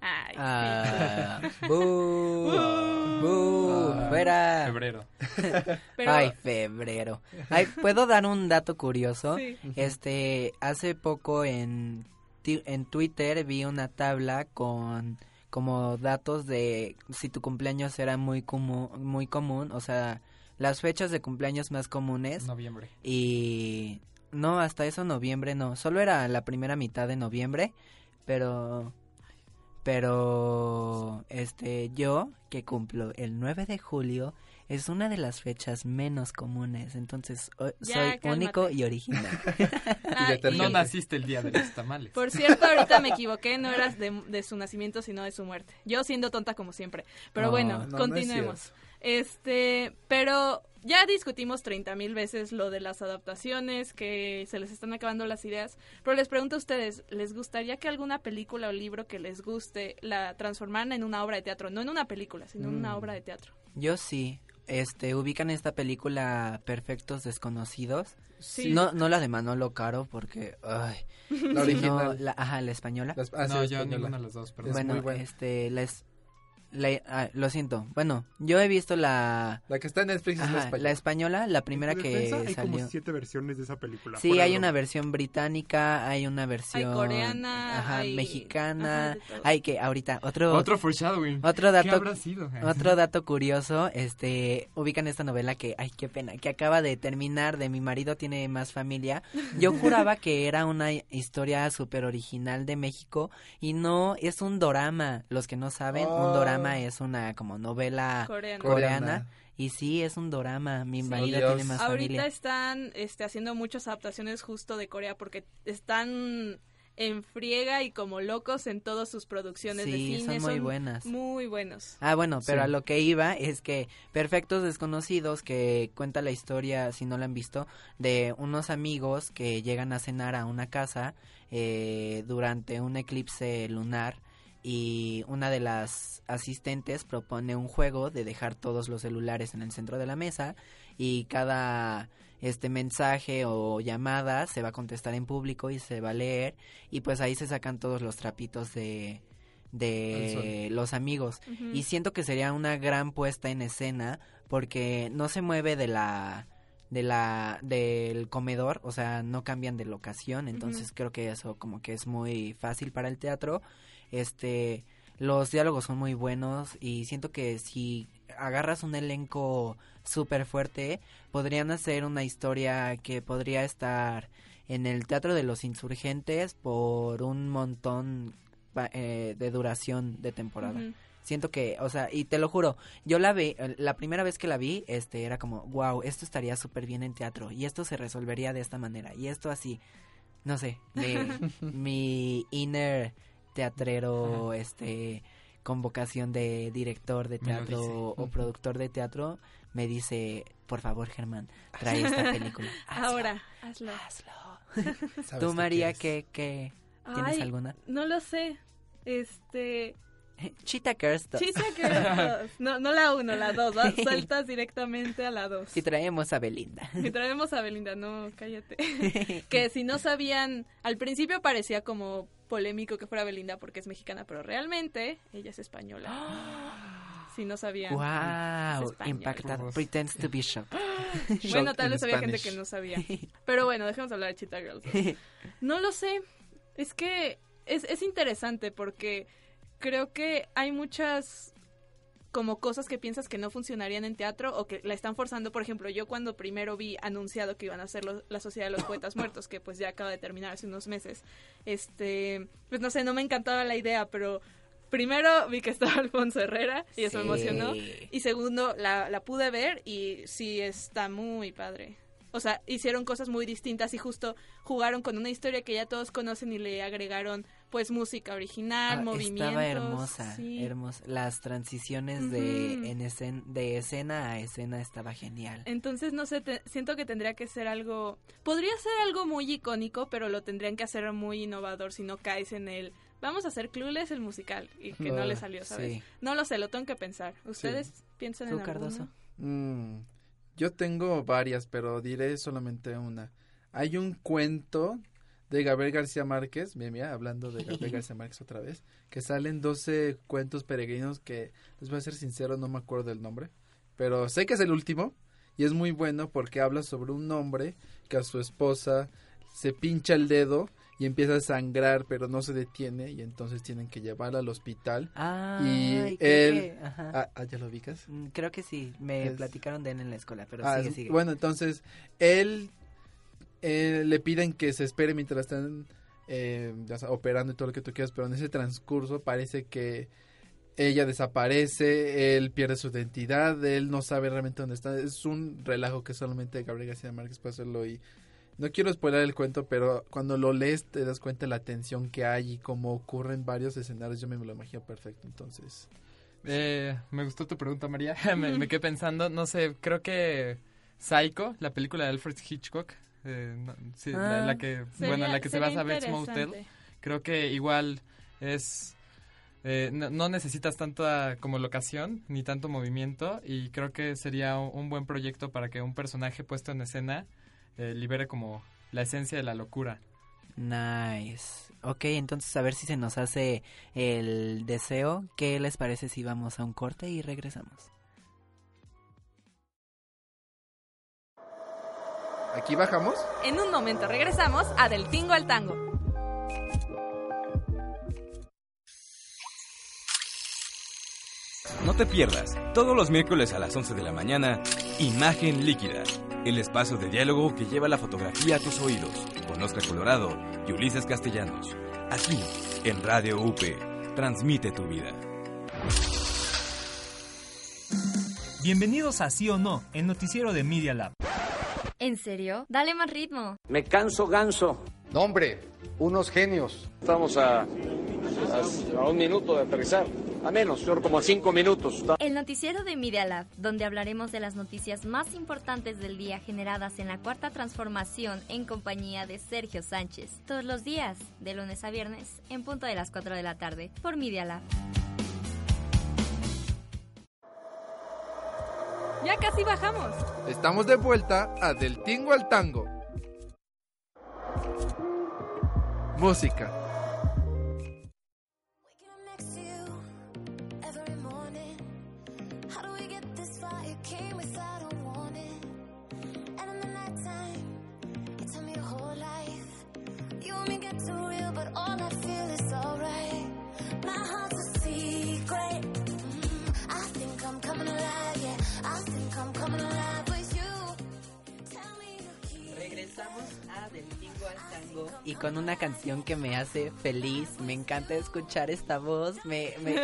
Ay,
Ah,
sí.
¡bú! ¡bú!
Ah,
¡Fuera!
Febrero.
Pero-
Ay, febrero. Ay, ¿puedo dar un dato curioso?
Sí.
Este, hace poco en, en Twitter vi una tabla con como datos de si tu cumpleaños era muy común, muy común, o sea, las fechas de cumpleaños más comunes.
Noviembre.
Y no, hasta eso noviembre no, solo era la primera mitad de noviembre, pero pero este yo que cumplo el 9 de julio es una de las fechas menos comunes, entonces o-
Ya,
soy
cálmate.
único y original.
Ah, y-
No naciste el día de los tamales.
Por cierto, ahorita me equivoqué, no eras de, de su nacimiento, sino de su muerte. Yo siendo tonta como siempre. Pero
No,
bueno,
no, no es
continuemos. Este, pero ya discutimos 30 mil veces lo de las adaptaciones, que se les están acabando las ideas. Pero les pregunto a ustedes, ¿les gustaría que alguna película o libro que les guste la transformaran en una obra de teatro? No en una película, sino en una
Mm.
obra de teatro.
Yo sí. Este, ubican esta película Perfectos Desconocidos.
Sí.
No, no la de Manolo Caro porque, ay.
La original.
la, ajá, la española.
Ah, sí,
no, yo
española.
ninguna de las dos, perdón.
Es
bueno,
muy buena.
este, la es- la- ah, lo siento. Bueno, yo he visto la,
La que está en Netflix es la española.
la española, la primera que
defensa, hay
salió.
como siete versiones de esa película.
Sí, hay una versión británica, hay una versión
coreana,
ajá,
hay-
mexicana,
ajá,
hay que ahorita otro
Otro foreshadowing.
otro
¿Qué
dato
habrá sido?
otro dato curioso, este, ubican esta novela que, ay, qué pena, que acaba de terminar de Mi marido tiene más familia. Yo juraba que era una historia súper original de México y no, es un dorama. Los que no saben, un
Oh.
Dorama es una como novela
Coreana.
Y sí, es un dorama. Mi
Sí.
marido
Dios.
tiene más
Ahorita
familia.
están este, haciendo muchas adaptaciones justo de Corea porque están en friega y como locos en todas sus producciones de
Sí,
cine.
son muy buenas.
Muy buenos.
Ah, bueno, pero
Sí.
a lo que iba es que Perfectos Desconocidos, que cuenta la historia, si no la han visto, de unos amigos que llegan a cenar a una casa eh, durante un eclipse lunar y una de las asistentes propone un juego de dejar todos los celulares en el centro de la mesa y cada este mensaje o llamada se va a contestar en público y se va a leer y pues ahí se sacan todos los trapitos de de los amigos y siento que sería una gran puesta en escena porque no se mueve de la de la del comedor, o sea, no cambian de locación, entonces creo que eso como que es muy fácil para el teatro. Este, los diálogos son muy buenos y siento que si agarras un elenco súper fuerte, podrían hacer una historia que podría estar en el Teatro de los Insurgentes por un montón eh, de duración de temporada. Siento que, o sea, y te lo juro, yo la vi, eh, la primera vez que la vi, este, era como, wow, esto estaría súper bien en teatro, y esto se resolvería de esta manera, y esto así, no sé, de mi inner teatrero, este, con vocación de director de teatro o productor de teatro, me dice, por favor, Germán, trae esta película.
Ahora, hazlo.
Tú, María, ¿qué, qué, tienes
Ay,
alguna?
No lo sé. Este.
2.
Cheetah Girls 2. No, no la uno, la dos. ¿va? Sueltas directamente a la dos.
Y traemos a Belinda.
Y traemos a Belinda, no, cállate. que si no sabían, al principio parecía como polémico que fuera Belinda porque es mexicana, pero realmente ella es española. si no sabían.
Wow, impactado. Pretends to be shocked.
Bueno, tal vez había gente que no sabía. Pero bueno, dejemos hablar de Cheetah Girls. No lo sé. Es que es, es interesante porque creo que hay muchas como cosas que piensas que no funcionarían en teatro o que la están forzando. Por ejemplo, yo cuando primero vi anunciado que iban a hacer lo- la Sociedad de los Poetas Muertos, que pues ya acaba de terminar hace unos meses, este, pues no sé, no me encantaba la idea, pero primero vi que estaba Alfonso Herrera y eso me emocionó. Y segundo, la, la pude ver y sí está muy padre. O sea, hicieron cosas muy distintas y justo jugaron con una historia que ya todos conocen y le agregaron pues música original,
Ah,
movimientos.
Estaba hermosa,
sí.
hermosa. Las transiciones de, en escen- de escena a escena estaba genial.
Entonces, no sé, te- siento que tendría que ser algo... Podría ser algo muy icónico, pero lo tendrían que hacer muy innovador si no caes en el... Vamos a hacer Clueless el musical y que no
Ah,
le salió, ¿sabes?
sí.
No lo sé, lo tengo que pensar. ¿Ustedes piensan en.
Cardoso?
Mm, yo tengo varias, pero diré solamente una. Hay un cuento de Gabriel García Márquez, bien, mira, hablando de Gabriel García Márquez otra vez, que salen 12 cuentos peregrinos que, les voy a ser sincero, no me acuerdo del nombre, pero sé que es el último y es muy bueno porque habla sobre un hombre que a su esposa se pincha el dedo y empieza a sangrar, pero no se detiene y entonces tienen que llevarla al hospital.
Ay,
y él... Ah, ah, ¿ya lo ubicas?
Mm, Creo que sí, me
Es-
platicaron de él en la escuela, pero
Ah,
sigue, sigue.
Bueno, entonces él eh, le piden que se espere mientras están eh, ya operando y todo lo que tú quieras, pero en ese transcurso parece que ella desaparece, él pierde su identidad, él no sabe realmente dónde está. Es un relajo que solamente Gabriel García Márquez puede hacerlo y no quiero spoiler el cuento, pero cuando lo lees te das cuenta de la tensión que hay y cómo ocurren varios escenarios. Yo me lo imagino perfecto, entonces.
Eh, me gustó tu pregunta, María. me, me quedé pensando, no sé, creo que Psycho, la película de Alfred Hitchcock, eh, no, sí, la,
Ah,
la que,
sería-
bueno, la que se basa Bates. Motel, creo que igual es, eh, no, no necesitas tanta como locación ni tanto movimiento y creo que sería un, un buen proyecto para que un personaje puesto en escena eh, libere como la esencia de la locura.
Nice. Ok, entonces a ver si se nos hace el deseo. ¿Qué les parece si vamos a un corte y regresamos?
Aquí bajamos.
En un momento regresamos a Del Tingo al Tango.
No te pierdas, todos los miércoles a las 11 de la mañana, Imagen Líquida, el espacio de diálogo que lleva la fotografía a tus oídos, con Oscar Colorado y Ulises Castellanos. Aquí, en Radio UP, transmite tu vida.
Bienvenidos a Sí o No, el noticiero de Media Lab.
¿En serio? Dale más ritmo.
Me canso ganso. No, hombre, unos genios. Estamos a, a, a un minuto de aterrizar. A menos, yo como a cinco minutos.
El noticiero de Media Lab, donde hablaremos de las noticias más importantes del día generadas en la cuarta transformación en compañía de Sergio Sánchez. Todos los días, de lunes a viernes, en punto de las 4 de la tarde, por Media Lab.
Ya casi bajamos.
Estamos de vuelta a Del Tingo al Tango. Música.
Y con una canción que me hace feliz. Me encanta escuchar esta voz, me, me,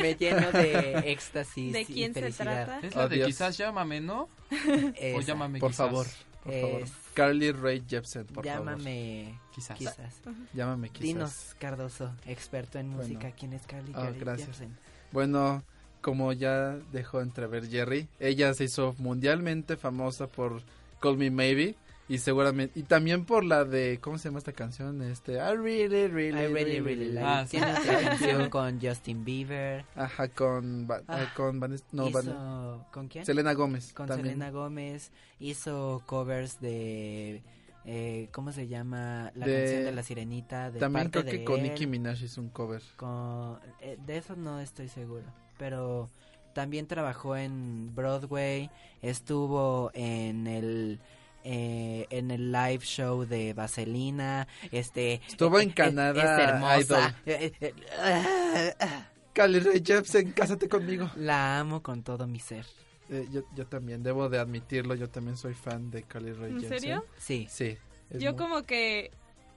me lleno de éxtasis
¿De
y
quién se
felicidad.
trata?
Es la de quizás llámame, ¿no? o llámame
Por
quizás.
favor, por favor.
Es-
Carly Rae Jepsen, por favor.
Llámame
Quizás.
quizás.
Llámame quizás.
Dinos, Cardoso, experto en
Bueno.
música, ¿quién es Carly
Ah,
Rae
gracias.
Jepsen?
Bueno, como ya dejó entrever Jerry, ella se hizo mundialmente famosa por Call Me Maybe y seguramente y también por la de ¿cómo se llama esta canción? Este I really really
I really, really like.
Ah, sí.
Canción con Justin Bieber.
Ajá, con
Ah,
eh, con Vanes- no,
hizo,
Van-
¿Con quién?
Selena Gómez
Con
también.
Selena Gómez. Hizo covers de... eh, ¿Cómo se llama? La
De-
canción de La Sirenita. De
También
parte
creo que
de
con
él.
Nicki Minaj hizo un cover.
Con, eh, de eso no estoy seguro. Pero también trabajó en Broadway. Estuvo en el... eh, en el live show de Vaselina, este...
Estuvo en
eh,
Canadá
Es hermosa.
Idol.
Eh, ah,
Carly Rae Jepsen, cásate conmigo.
La amo con todo mi ser.
Eh, yo, yo también, debo de admitirlo, yo también soy fan de Carly Rae
¿En
Jepsen.
serio?
Sí.
Sí.
Yo
muy-
como que,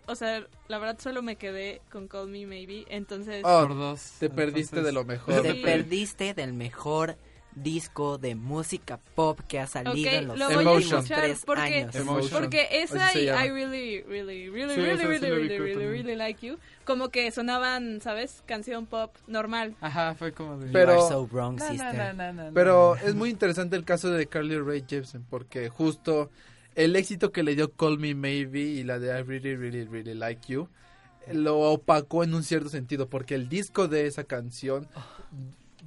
o sea, la verdad solo me quedé con Call Me Maybe, entonces...
Oh,
Por dos.
te perdiste de lo mejor.
Te perdiste del mejor disco de música pop que ha salido en los
lo voy a
últimos
escuchar
tres
porque,
años.
Emotion.
porque esa y. I really, really, really,
Sí,
really,
sí
really, really, really, really like you, como que sonaban, ¿sabes? Canción pop normal.
Ajá, fue como de...
Pero-
You are so wrong,
Na,
sister.
na, na, na,
Pero es muy interesante el caso de Carly Rae Jepsen porque justo el éxito que le dio Call Me Maybe y la de I Really Really Really Like You lo opacó en un cierto sentido porque el disco de esa canción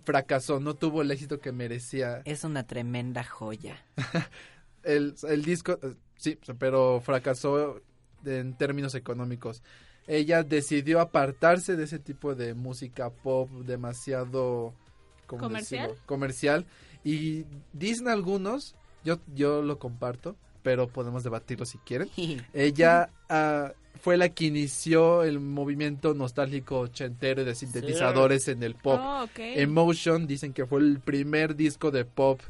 fracasó, no tuvo el éxito que merecía.
Es una tremenda joya.
El, el disco, eh, sí, pero fracasó en términos económicos. Ella decidió apartarse de ese tipo de música pop demasiado ¿cómo
¿Comercial?
decirlo? comercial y dicen algunos, yo yo lo comparto, pero podemos debatirlo si quieren. Ella ah, fue la que inició el movimiento nostálgico ochentero de sintetizadores en el pop.
Oh, ok.
Emotion dicen que fue el primer disco de pop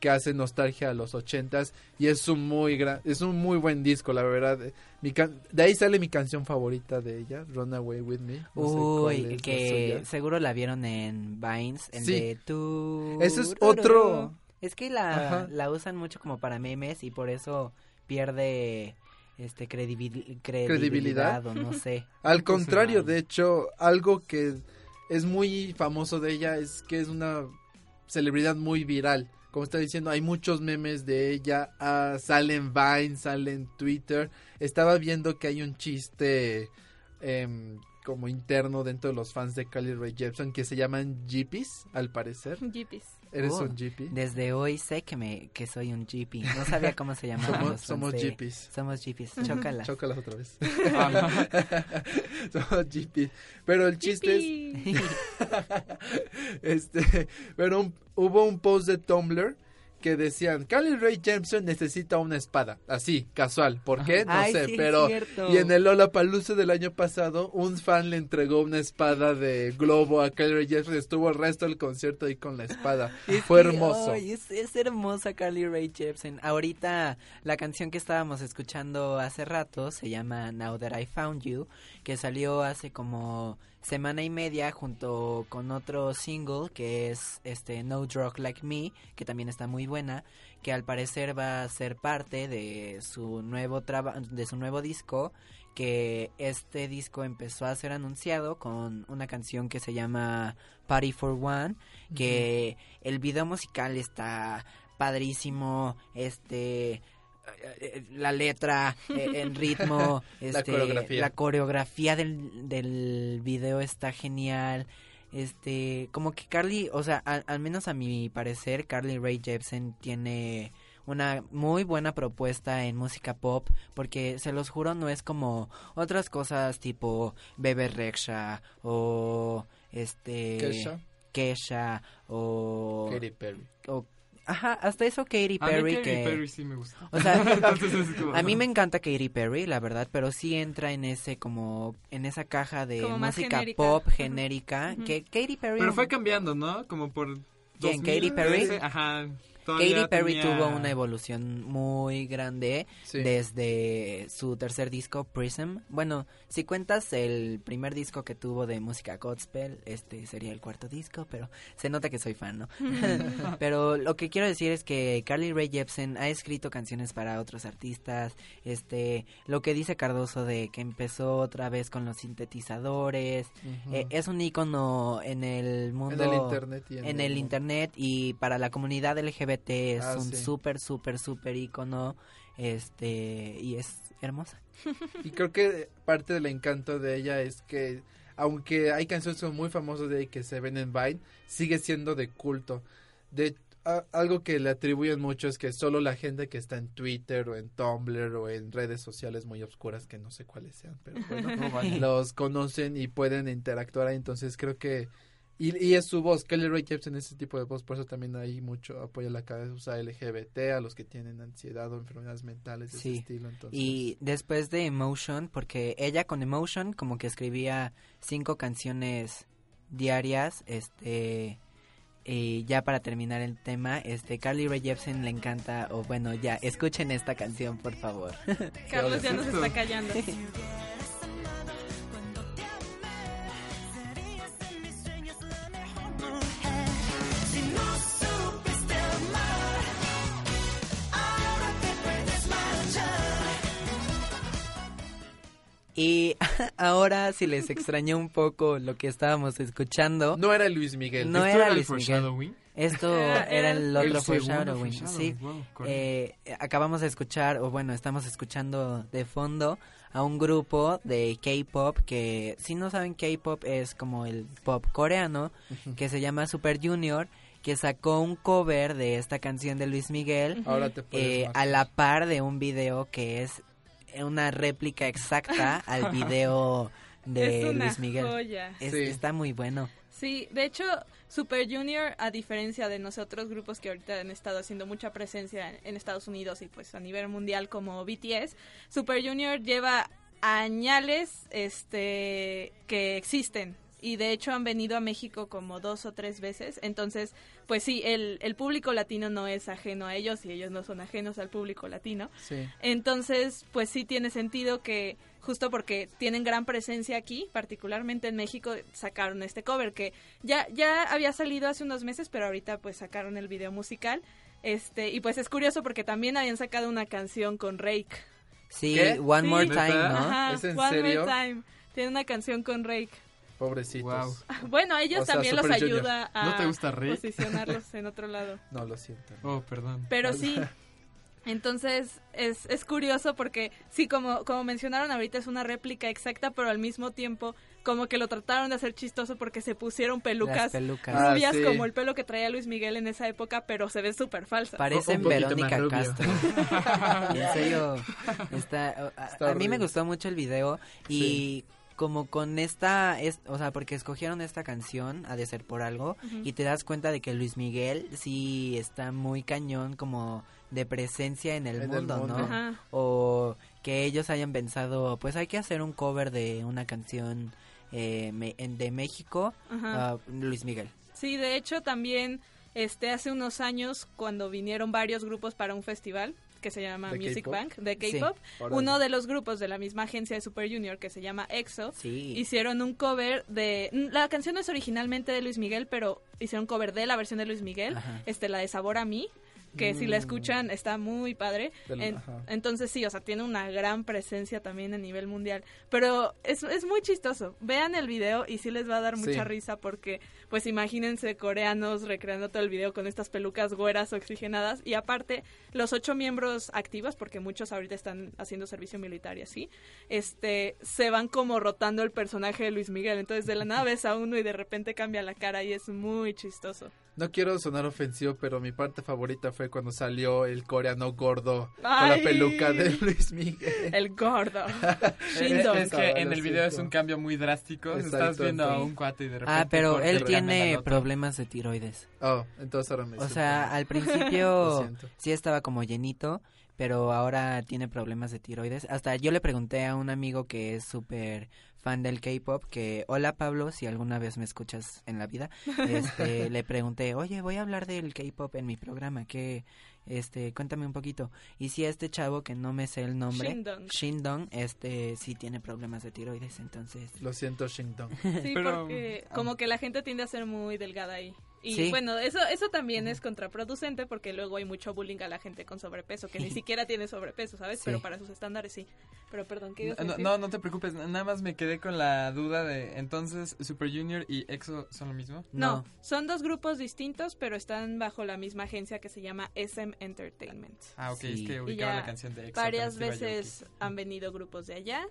que hace nostalgia a los ochentas y es un muy gran, es un muy buen disco la verdad. Mi can- de ahí sale mi canción favorita de ella, Runaway with Me. No sé cuál
Uy, que seguro la vieron en Vines, en
Sí.
de tu...
Ese es otro-
Es que la, la usan mucho como para memes y por eso pierde este credibil- credibilidad,
¿Credibilidad?
o no sé.
Al contrario, de hecho, algo que es muy famoso de ella es que es una celebridad muy viral. Como está diciendo, hay muchos memes de ella, ah, sale en Vine, sale en Twitter. Estaba viendo que hay un chiste em, como interno dentro de los fans de Carly Rae Jepsen que se llaman Jeepies, al parecer.
Jeepies.
¿Eres
Oh,
un Jeepy?
Desde hoy sé que me que soy un jeepy. No sabía cómo se llamaban
Somos- somos jeepies.
Somos jeepies. Chócalas.
Chócalas otra vez. Somos Jeepy. Pero el chiste es... este, pero un- hubo un post de Tumblr que decían, Carly Rae Jepsen necesita una espada, así, casual, ¿por qué? No
Ay,
sé,
sí,
pero y en el Lollapalooza del año pasado, un fan le entregó una espada de globo a Carly Rae Jepsen, estuvo el resto del concierto ahí con la espada,
Es
fue
que,
hermoso.
es, es hermosa Carly Rae Jepsen. Ahorita la canción que estábamos escuchando hace rato se llama Now That I Found You, que salió hace como semana y media junto con otro single que es este No Drug Like Me, que también está muy buena, que al parecer va a ser parte de su nuevo traba- de su nuevo disco que este disco empezó a ser anunciado con una canción que se llama Party for One, que el video musical está padrísimo, este la letra, eh, el ritmo,
La
este,
coreografía.
la coreografía del, del video está genial. Este, como que Carly, o sea, al, al menos a mi parecer, Carly Rae Jepsen tiene una muy buena propuesta en música pop, porque se los juro no es como otras cosas tipo Bebe Rexha o este
Kesha.
Kesha o
Katy Perry.
o- ajá, hasta eso Katy
A mí
Perry
Katy
que
Perry sí me gusta.
o sea,
como-
a mí me encanta Katy Perry, la verdad, pero sí entra en ese como en esa caja de
Como
música
genérica.
pop genérica que Katy Perry
Pero fue cambiando, ¿no? Como por...
¿Quién,
2000,
Katy Perry?
Ajá.
Katy Perry
tenía-
tuvo una evolución muy grande
Sí.
desde su tercer disco Prism. Bueno, si cuentas el primer disco que tuvo de música gospel, este sería el cuarto disco, pero se nota que soy fan, ¿no? pero lo que quiero decir es que Carly Rae Jepsen ha escrito canciones para otros artistas, este, lo que dice Cardoso de que empezó otra vez con los sintetizadores, eh, es un icono en el mundo
el internet y en
en
el
internet y para la comunidad LGBT es
Ah,
un
sí.
súper súper súper icono este y es hermosa
Y creo que parte del encanto de ella es que, aunque hay canciones que son muy famosas de ella que se ven en Vine, sigue siendo de culto. De a- algo que le atribuyen mucho es que solo la gente que está en Twitter o en Tumblr o en redes sociales muy oscuras que no sé cuáles sean, pero bueno, los conocen y pueden interactuar entonces creo que y, y es su voz, Kelly Ray Jepsen ese tipo de voz, por eso también hay mucho apoyo a la causa LGBT, a los que tienen ansiedad o enfermedades mentales de ese
sí
estilo, entonces
y después de Emotion porque ella con Emotion como que escribía cinco canciones diarias este y ya para terminar el tema, este Carly Rae Jepsen le encanta, o bueno, ya, escuchen esta canción, por favor.
Carlos ya nos está callando.
Y ahora, si les extrañó un poco lo que estábamos escuchando.
No era Luis Miguel.
No
¿Esto
era
era el
Luis Miguel.
foreshadowing?
Esto
Era-
el
el
otro
segundo
foreshadowing. Sí.
wow.
Eh, acabamos de escuchar, o bueno, estamos escuchando de fondo a un grupo de K-pop que, si no saben, K-pop es como el pop coreano, que se llama Super Junior que sacó un cover de esta canción de Luis Miguel
Ahora te puedes
eh, a la par de un video que es una réplica exacta al video de
Es una
Luis Miguel.
joya.
Es-
Sí.
Está muy bueno.
Sí, de hecho, Super Junior, a diferencia de nosotros grupos que ahorita han estado haciendo mucha presencia en Estados Unidos y pues a nivel mundial como BTS, Super Junior lleva añales este que existen y de hecho han venido a México como dos o tres veces, entonces pues sí, el, el público latino no es ajeno a ellos y ellos no son ajenos al público latino.
Sí.
Entonces, pues sí tiene sentido que justo porque tienen gran presencia aquí, particularmente en México, sacaron este cover que ya ya había salido hace unos meses, pero ahorita pues sacaron el video musical. Este, y pues es curioso porque también habían sacado una canción con Rake.
Sí, One More Time, ¿no?
Ajá,
¿Es en
One
serio?
More Time. Tiene una canción con Rake.
Pobrecitos.
Bueno, a ellos
O sea,
también los
Junior.
ayuda a
¿No te gusta Rake?
posicionarlos en otro lado.
No, lo siento.
Oh, perdón.
Pero sí, entonces es, es curioso porque sí, como, como mencionaron ahorita es una réplica exacta, pero al mismo tiempo como que lo trataron de hacer chistoso porque se pusieron pelucas,
pelucas.
rubias
Ah, sí.
como el pelo que traía Luis Miguel en esa época, pero se ve súper falsa.
Parecen Verónica Castro. En serio, está, a,
Está
a mí me gustó mucho el video y como con esta, es, o sea, porque escogieron esta canción, ha de ser por algo, y te das cuenta de que Luis Miguel sí está muy cañón como de presencia en el,
En el
mundo. ¿no?
Ajá.
O que ellos hayan pensado, pues hay que hacer un cover de una canción eh, me- en- de México, ah, Luis Miguel.
Sí, de hecho también este hace unos años cuando vinieron varios grupos para un festival que se llama
¿De
Music? Bank de. K-pop, uno de los grupos de la misma agencia de Super Junior que se llama EXO
Sí.
hicieron un cover de la canción no es originalmente de Luis Miguel, pero hicieron un cover de la versión de Luis Miguel,
Ajá.
este la de Sabor a mí que si la
Mm.
escuchan está muy padre. En- entonces sí, o sea, tiene una gran presencia también a nivel mundial. Pero es, es muy chistoso. Vean el video y sí les va a dar mucha
Sí.
risa porque, pues imagínense coreanos recreando todo el video con estas pelucas güeras oxigenadas. Y aparte, los ocho miembros activos, porque muchos ahorita están haciendo servicio militar y así, este, se van como rotando el personaje de Luis Miguel. Entonces de la nada ves a uno y de repente cambia la cara y es muy chistoso.
No quiero sonar ofensivo, pero mi parte favorita fue cuando salió el coreano gordo con la peluca de Luis Miguel.
El gordo.
Es, es que en el video es un cambio muy drástico.
Exacto,
Estás viendo a un cuate y de repente.
Ah, pero él tiene problemas de tiroides.
Oh, entonces ahora me
O sea, al principio sí estaba como llenito, pero ahora tiene problemas de tiroides. Hasta yo le pregunté a un amigo que es súper fan del K-pop que, hola Pablo, si alguna vez me escuchas en la vida, este, le pregunté, oye, voy a hablar del K-pop en mi programa, que, este, cuéntame un poquito. Y si este chavo que no me sé el nombre,
Shindong.
Shindong, este, sí tiene problemas de tiroides, entonces.
Lo siento, Shindong.
Sí, porque como que la gente tiende a ser muy delgada ahí. Y
Sí.
bueno, eso eso también es contraproducente porque luego hay mucho bullying a la gente con sobrepeso, que ni siquiera tiene sobrepeso, ¿sabes?
Sí.
Pero para sus estándares sí. Pero perdón, ¿qué
No,
decir?
no, no te preocupes, nada más me quedé con la duda de, entonces, Super Junior y EXO son lo mismo?
No, son dos grupos distintos, pero están bajo la misma agencia que se llama SM Entertainment.
Ah, ok, es que ubicaba la canción de EXO.
Varias veces han venido grupos de allá,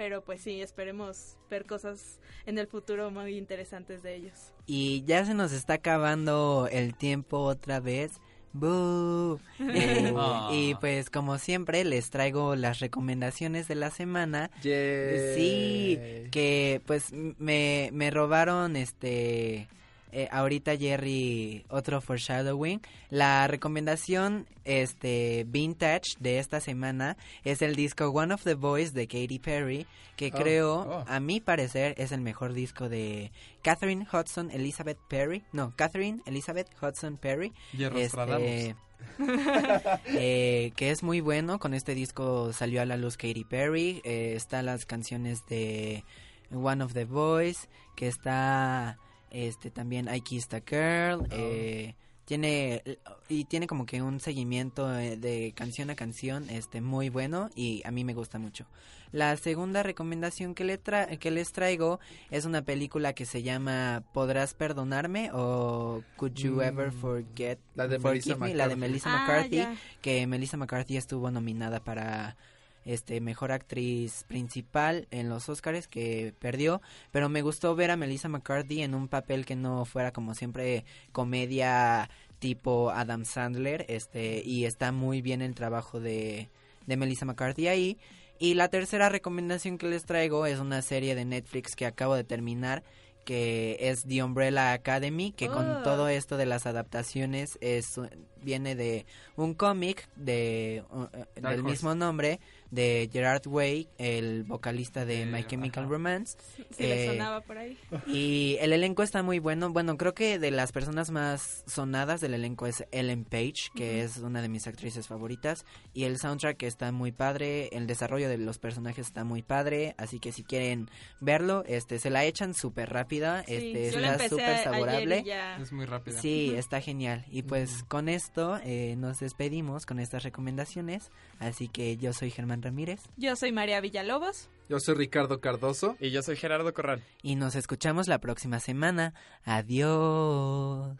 pero pues sí, esperemos ver cosas en el futuro muy interesantes de ellos.
Y ya se nos está acabando el tiempo otra vez. ¡Bú! Eh,
Ah.
Y pues como siempre les traigo las recomendaciones de la semana. Sí, que pues me, me robaron este... eh, ahorita Jerry otro foreshadowing la recomendación este vintage de esta semana es el disco One of the Boys de Katy Perry que
Oh,
creo
oh.
a mi parecer es el mejor disco de Catherine Hudson Elizabeth Perry no Catherine Elizabeth Hudson Perry este, eh, que es muy bueno. Con este disco salió a la luz Katy Perry. Eh, están las canciones de One of the Boys. Que está este también I Kissed a Girl. eh, tiene y tiene como que un seguimiento eh, de canción a canción este muy bueno y a mí me gusta mucho. La segunda recomendación que, le tra- que les traigo es una película que se llama ¿Podrás perdonarme? o Could You
Mm.
Ever Forget
La de Melissa
Me? La de
McCarthy.
Melissa
Ah,
McCarthy, que Melissa McCarthy estuvo nominada para este mejor actriz principal en los Oscars que perdió, pero me gustó ver a Melissa McCarthy en un papel que no fuera como siempre comedia tipo Adam Sandler, este y está muy bien el trabajo de de Melissa McCarthy ahí. Y la tercera recomendación que les traigo es una serie de Netflix que acabo de terminar que es The Umbrella Academy, que
Oh.
con todo esto de las adaptaciones es viene de un cómic de uh, uh, del
Horse.
mismo nombre de Gerard Way, el vocalista de
Eh,
My Chemical
ajá.
Romance.
Le
Eh,
sonaba por ahí.
y el elenco está muy bueno. Bueno, creo que de las personas más sonadas del elenco es Ellen Page, que es una de mis actrices favoritas. Y el soundtrack está muy padre. El desarrollo de los personajes está muy padre. Así que si quieren verlo, este, se la echan súper rápida.
Sí,
Este, está súper saborable.
ya-
Es muy rápida.
Sí, está genial. Y pues con esto eh, nos despedimos con estas recomendaciones. Así que yo soy Germán Ramírez.
Yo soy María Villalobos.
Yo soy Ricardo Cardoso.
Y yo soy Gerardo Corral.
Y nos escuchamos la próxima semana. Adiós.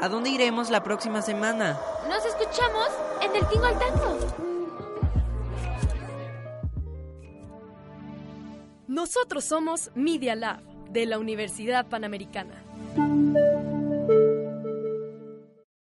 ¿A dónde iremos la próxima semana?
Nos escuchamos en el Tingo al Tango.
Nosotros somos Media Lab de la Universidad Panamericana.